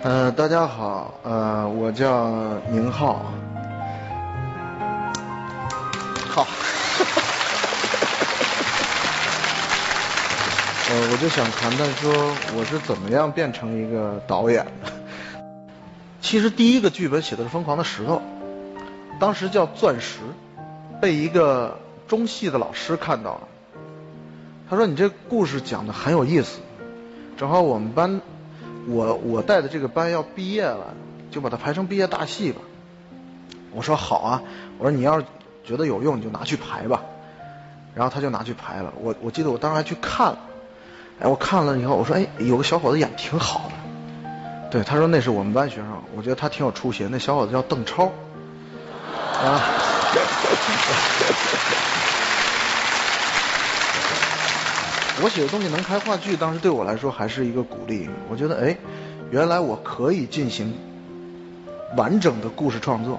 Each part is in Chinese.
呃，大家好，呃，我叫宁浩。好。呃，我就想谈谈说我是怎么样变成一个导演的。其实第一个剧本写的是《疯狂的石头》，当时叫《钻石》，被一个中戏的老师看到了。他说：“你这故事讲的很有意思，正好我们班。”我我带的这个班要毕业了，就把它排成毕业大戏吧。我说好啊，我说你要是觉得有用，你就拿去排吧。然后他就拿去排了。我我记得我当时还去看了，哎，我看了以后，我说哎，有个小伙子演挺好的。对，他说那是我们班学生，我觉得他挺有出息。那小伙子叫邓超。啊。我写的东西能拍话剧，当时对我来说还是一个鼓励。我觉得，哎，原来我可以进行完整的故事创作。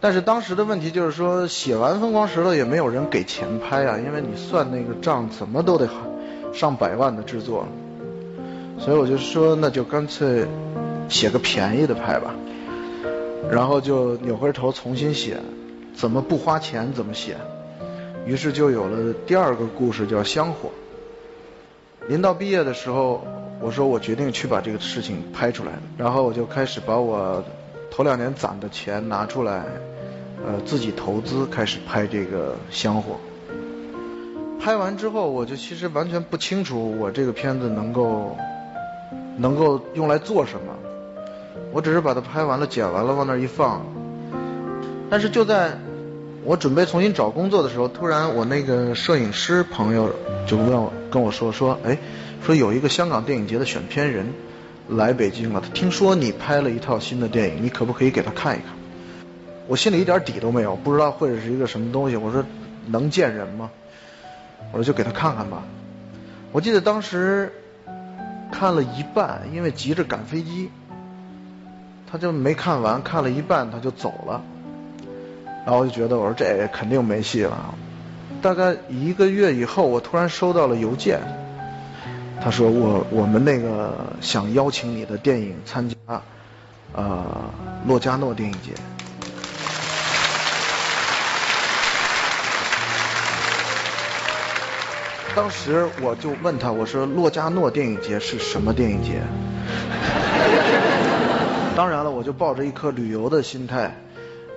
但是当时的问题就是说，写完《疯狂石头》也没有人给钱拍啊，因为你算那个账，怎么都得上百万的制作。所以我就说，那就干脆写个便宜的拍吧。然后就扭回头重新写，怎么不花钱怎么写。于是就有了第二个故事，叫《香火》。临到毕业的时候，我说我决定去把这个事情拍出来，然后我就开始把我头两年攒的钱拿出来，呃，自己投资开始拍这个《香火》。拍完之后，我就其实完全不清楚我这个片子能够能够用来做什么，我只是把它拍完了、剪完了往那儿一放，但是就在。我准备重新找工作的时候，突然我那个摄影师朋友就问我跟我说说，哎，说有一个香港电影节的选片人来北京了，他听说你拍了一套新的电影，你可不可以给他看一看？我心里一点底都没有，不知道会是一个什么东西。我说能见人吗？我说就给他看看吧。我记得当时看了一半，因为急着赶飞机，他就没看完，看了一半他就走了。然后我就觉得，我说这肯定没戏了。大概一个月以后，我突然收到了邮件，他说我我们那个想邀请你的电影参加，呃，洛迦诺电影节。当时我就问他，我说洛迦诺电影节是什么电影节？当然了，我就抱着一颗旅游的心态。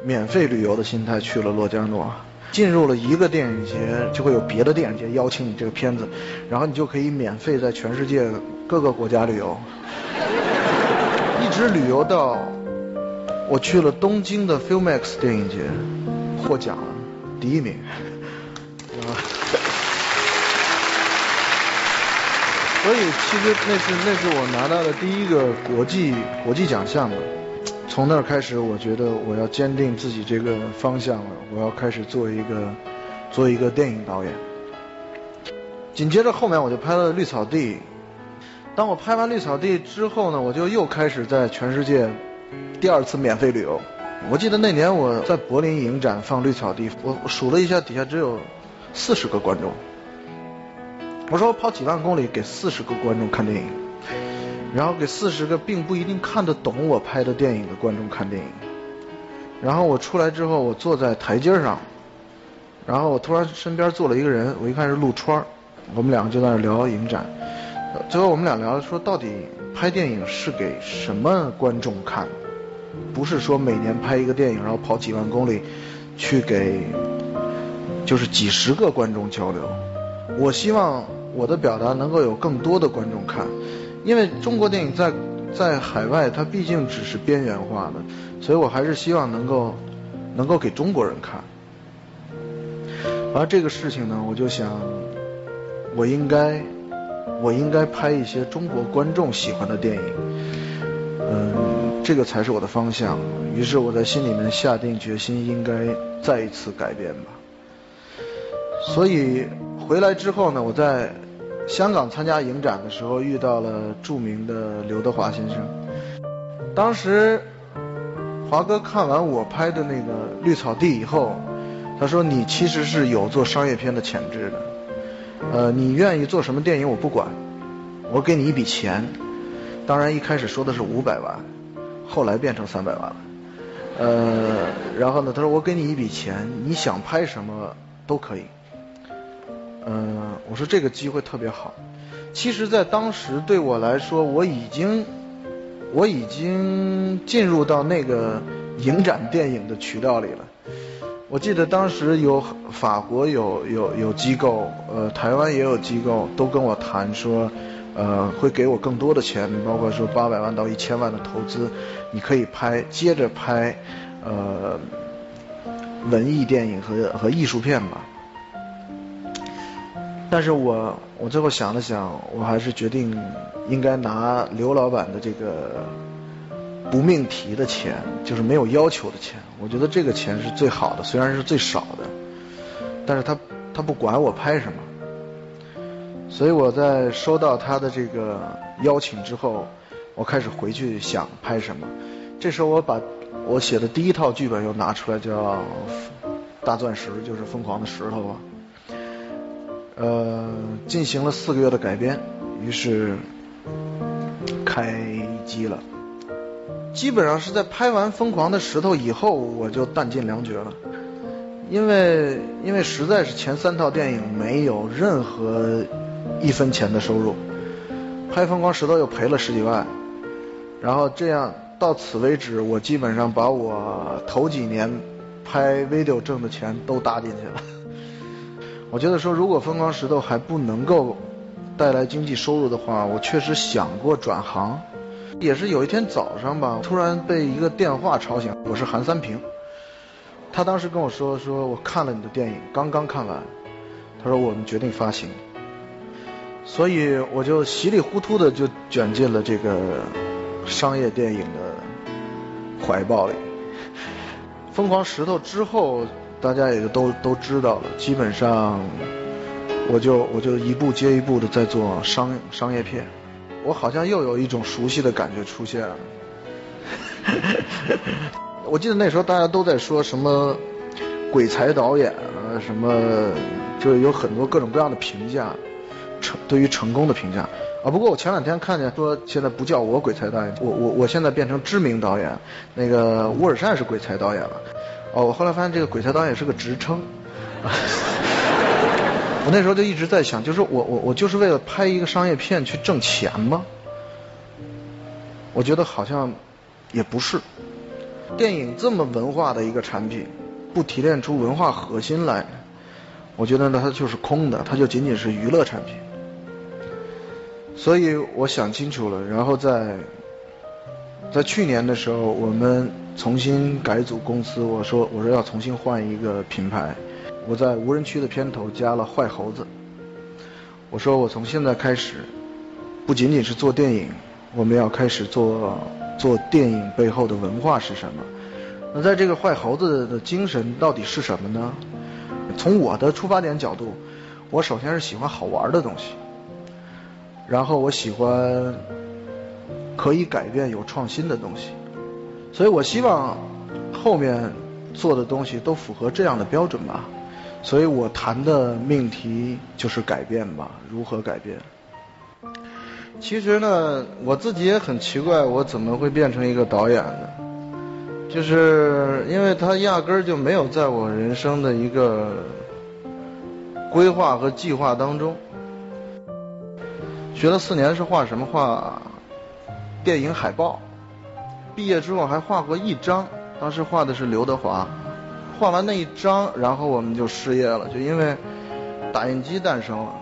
免费旅游的心态去了洛迦诺，进入了一个电影节，就会有别的电影节邀请你这个片子，然后你就可以免费在全世界各个国家旅游，一直旅游到我去了东京的 Filmex 电影节，获奖了，第一名，所以其实那是那是我拿到的第一个国际国际奖项嘛。从那儿开始，我觉得我要坚定自己这个方向了。我要开始做一个做一个电影导演。紧接着后面我就拍了《绿草地》。当我拍完《绿草地》之后呢，我就又开始在全世界第二次免费旅游。我记得那年我在柏林影展放《绿草地》，我数了一下，底下只有四十个观众。我说我跑几万公里给四十个观众看电影。然后给四十个并不一定看得懂我拍的电影的观众看电影。然后我出来之后，我坐在台阶上，然后我突然身边坐了一个人，我一看是陆川我们两个就在那聊影展。最后我们俩聊说，到底拍电影是给什么观众看？不是说每年拍一个电影，然后跑几万公里去给就是几十个观众交流。我希望我的表达能够有更多的观众看。因为中国电影在在海外，它毕竟只是边缘化的，所以我还是希望能够能够给中国人看。而这个事情呢，我就想，我应该我应该拍一些中国观众喜欢的电影，嗯，这个才是我的方向。于是我在心里面下定决心，应该再一次改变吧。所以回来之后呢，我在。香港参加影展的时候，遇到了著名的刘德华先生。当时华哥看完我拍的那个《绿草地》以后，他说：“你其实是有做商业片的潜质的。呃，你愿意做什么电影我不管，我给你一笔钱，当然一开始说的是五百万，后来变成三百万了。呃，然后呢，他说我给你一笔钱，你想拍什么都可以。嗯，我说这个机会特别好。其实，在当时对我来说，我已经我已经进入到那个影展电影的渠道里了。我记得当时有法国有有有机构，呃，台湾也有机构，都跟我谈说，呃，会给我更多的钱，包括说八百万到一千万的投资，你可以拍，接着拍，呃，文艺电影和和艺术片吧。但是我我最后想了想，我还是决定应该拿刘老板的这个不命题的钱，就是没有要求的钱。我觉得这个钱是最好的，虽然是最少的，但是他他不管我拍什么。所以我在收到他的这个邀请之后，我开始回去想拍什么。这时候我把我写的第一套剧本又拿出来，叫《大钻石》，就是疯狂的石头啊。呃，进行了四个月的改编，于是开机了。基本上是在拍完《疯狂的石头》以后，我就弹尽粮绝了，因为因为实在是前三套电影没有任何一分钱的收入，拍《疯狂石头》又赔了十几万，然后这样到此为止，我基本上把我头几年拍 video 挣的钱都搭进去了。我觉得说，如果疯狂石头还不能够带来经济收入的话，我确实想过转行。也是有一天早上吧，突然被一个电话吵醒。我是韩三平，他当时跟我说，说我看了你的电影，刚刚看完，他说我们决定发行。所以我就稀里糊涂的就卷进了这个商业电影的怀抱里。疯狂石头之后。大家也就都都知道了，基本上我就我就一步接一步的在做商商业片，我好像又有一种熟悉的感觉出现了。我记得那时候大家都在说什么鬼才导演啊，什么就有很多各种各样的评价，成对于成功的评价啊。不过我前两天看见说现在不叫我鬼才导演，我我我现在变成知名导演，那个乌尔善是鬼才导演了。哦，我后来发现这个鬼才导演是个职称。我那时候就一直在想，就是我我我就是为了拍一个商业片去挣钱吗？我觉得好像也不是。电影这么文化的一个产品，不提炼出文化核心来，我觉得呢它就是空的，它就仅仅是娱乐产品。所以我想清楚了，然后在在去年的时候，我们。重新改组公司，我说我说要重新换一个品牌，我在无人区的片头加了坏猴子。我说我从现在开始，不仅仅是做电影，我们要开始做做电影背后的文化是什么？那在这个坏猴子的精神到底是什么呢？从我的出发点角度，我首先是喜欢好玩的东西，然后我喜欢可以改变、有创新的东西。所以我希望后面做的东西都符合这样的标准吧。所以我谈的命题就是改变吧，如何改变？其实呢，我自己也很奇怪，我怎么会变成一个导演呢？就是因为他压根儿就没有在我人生的一个规划和计划当中。学了四年是画什么画？电影海报。毕业之后还画过一张，当时画的是刘德华。画完那一张，然后我们就失业了，就因为打印机诞生了。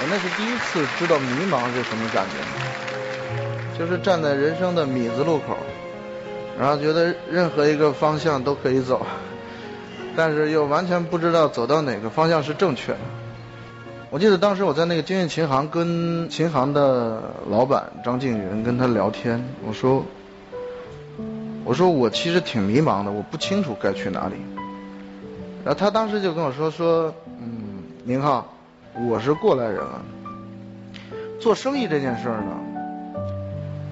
我那是第一次知道迷茫是什么感觉，就是站在人生的米字路口，然后觉得任何一个方向都可以走，但是又完全不知道走到哪个方向是正确的。我记得当时我在那个京韵琴行跟琴行的老板张静云跟他聊天，我说，我说我其实挺迷茫的，我不清楚该去哪里。然后他当时就跟我说说，嗯，宁浩，我是过来人了，做生意这件事儿呢，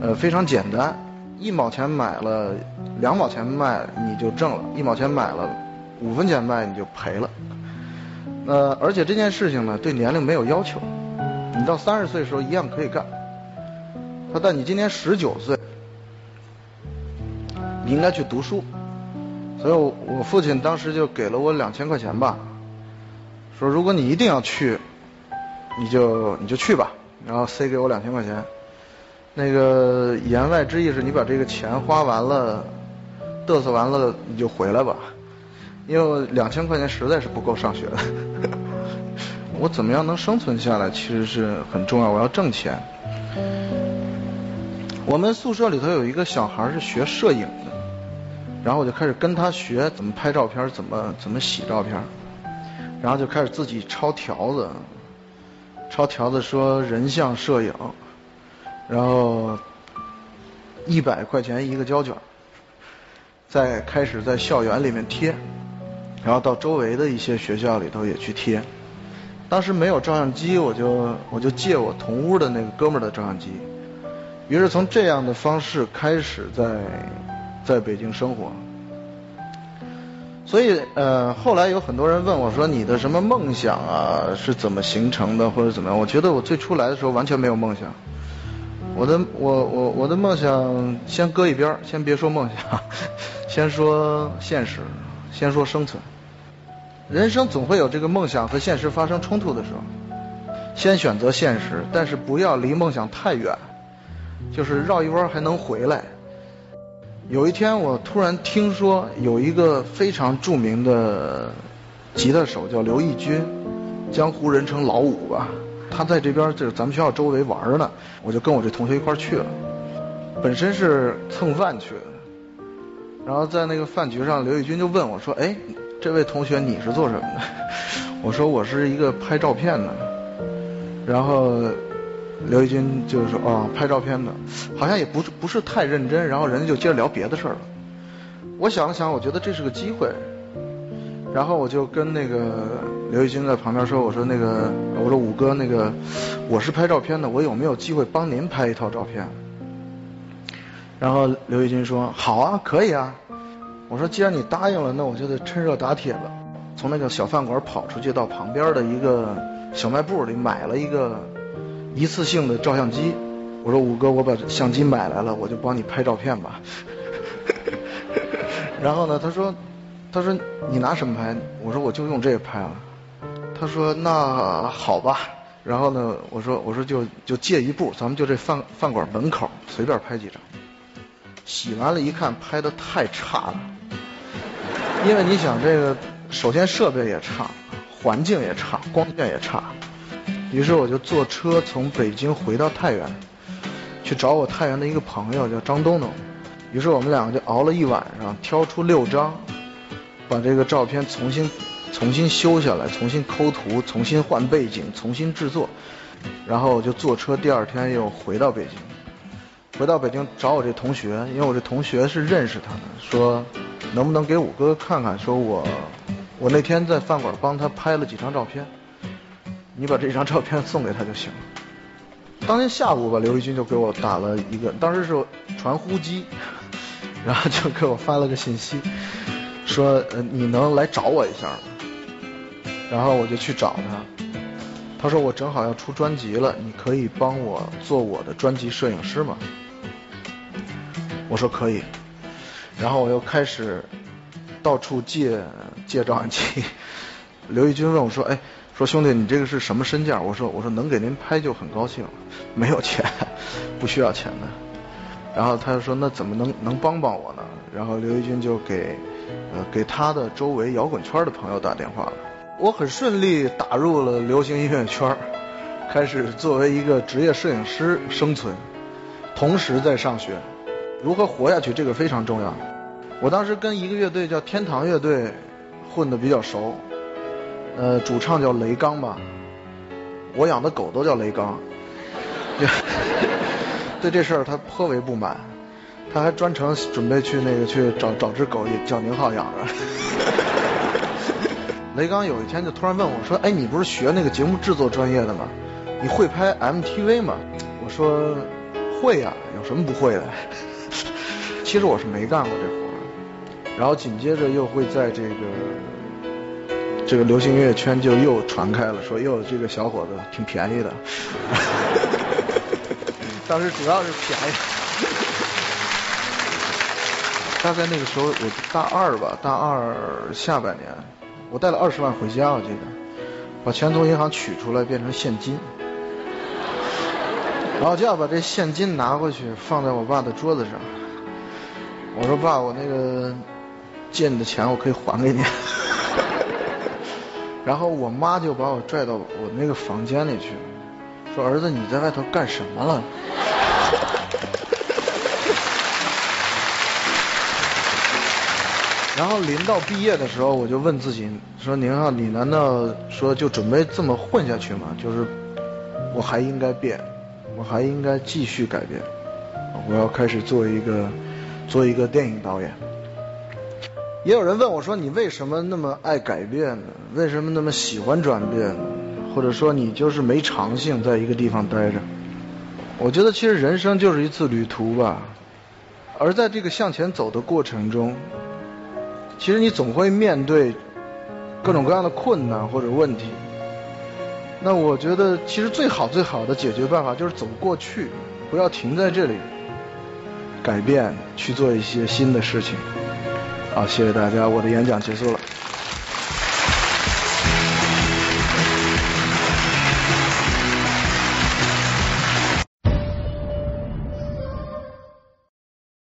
呃非常简单，一毛钱买了，两毛钱卖你就挣了，一毛钱买了，五分钱卖你就赔了。呃，而且这件事情呢，对年龄没有要求，你到三十岁的时候一样可以干。他但你今年十九岁，你应该去读书。所以我父亲当时就给了我两千块钱吧，说如果你一定要去，你就你就去吧，然后塞给我两千块钱。那个言外之意是你把这个钱花完了，嘚瑟完了你就回来吧，因为两千块钱实在是不够上学的。我怎么样能生存下来，其实是很重要。我要挣钱。我们宿舍里头有一个小孩是学摄影的，然后我就开始跟他学怎么拍照片，怎么怎么洗照片，然后就开始自己抄条子，抄条子说人像摄影。然后一百块钱一个胶卷，再开始在校园里面贴，然后到周围的一些学校里头也去贴。当时没有照相机，我就我就借我同屋的那个哥们儿的照相机。于是从这样的方式开始在在北京生活。所以呃，后来有很多人问我说：“你的什么梦想啊？是怎么形成的，或者怎么样？”我觉得我最初来的时候完全没有梦想。我的我我我的梦想先搁一边儿先别说梦想，先说现实，先说生存。人生总会有这个梦想和现实发生冲突的时候，先选择现实，但是不要离梦想太远，就是绕一弯还能回来。有一天我突然听说有一个非常著名的吉他手叫刘义军，江湖人称老五吧。他在这边就是咱们学校周围玩呢，我就跟我这同学一块去了。本身是蹭饭去的，然后在那个饭局上，刘义军就问我说：“哎，这位同学你是做什么的？” 我说：“我是一个拍照片的。”然后刘义军就说：“哦，拍照片的，好像也不是不是太认真。”然后人家就接着聊别的事儿了。我想了想，我觉得这是个机会。然后我就跟那个刘玉军在旁边说：“我说那个，我说五哥，那个我是拍照片的，我有没有机会帮您拍一套照片？”然后刘玉军说：“好啊，可以啊。”我说：“既然你答应了，那我就得趁热打铁了。”从那个小饭馆跑出去，到旁边的一个小卖部里买了一个一次性的照相机。我说：“五哥，我把相机买来了，我就帮你拍照片吧。”然后呢，他说。他说：“你拿什么拍？”我说：“我就用这个拍了。”他说：“那好吧。”然后呢，我说：“我说就就借一部，咱们就这饭饭馆门口随便拍几张。”洗完了，一看拍的太差了，因为你想这个，首先设备也差，环境也差，光线也差。于是我就坐车从北京回到太原，去找我太原的一个朋友叫张东东。于是我们两个就熬了一晚上，挑出六张。把这个照片重新重新修下来，重新抠图，重新换背景，重新制作，然后我就坐车，第二天又回到北京。回到北京找我这同学，因为我这同学是认识他的，说能不能给五哥看看？说我我那天在饭馆帮他拍了几张照片，你把这张照片送给他就行了。当天下午吧，刘玉军就给我打了一个，当时是传呼机，然后就给我发了个信息。说你能来找我一下吗？然后我就去找他，他说我正好要出专辑了，你可以帮我做我的专辑摄影师吗？我说可以，然后我又开始到处借借照相机。刘义军问我说，哎，说兄弟你这个是什么身价？我说我说能给您拍就很高兴，没有钱，不需要钱的。然后他就说那怎么能能帮帮我呢？然后刘义军就给。呃，给他的周围摇滚圈的朋友打电话了。我很顺利打入了流行音乐圈，开始作为一个职业摄影师生存，同时在上学。如何活下去，这个非常重要。我当时跟一个乐队叫天堂乐队混的比较熟，呃，主唱叫雷刚吧，我养的狗都叫雷刚，对这事儿他颇为不满。他还专程准备去那个去找找只狗，也叫宁浩养着。雷刚有一天就突然问我说：“哎，你不是学那个节目制作专业的吗？你会拍 MTV 吗？”我说：“会呀，有什么不会的？”其实我是没干过这活儿。然后紧接着又会在这个这个流行音乐圈就又传开了，说哟这个小伙子挺便宜的。当时主要是便宜。大概那个时候我大二吧，大二下半年，我带了二十万回家，我记得，把钱从银行取出来变成现金，然后就要把这现金拿回去放在我爸的桌子上。我说爸，我那个借你的钱我可以还给你。然后我妈就把我拽到我那个房间里去，说儿子你在外头干什么了？然后临到毕业的时候，我就问自己说：“宁浩，你难道说就准备这么混下去吗？就是我还应该变，我还应该继续改变，我要开始做一个做一个电影导演。”也有人问我说：“你为什么那么爱改变呢？为什么那么喜欢转变呢？或者说你就是没长性，在一个地方待着？”我觉得其实人生就是一次旅途吧，而在这个向前走的过程中。其实你总会面对各种各样的困难或者问题，那我觉得其实最好最好的解决办法就是走过去，不要停在这里，改变去做一些新的事情。好，谢谢大家，我的演讲结束了。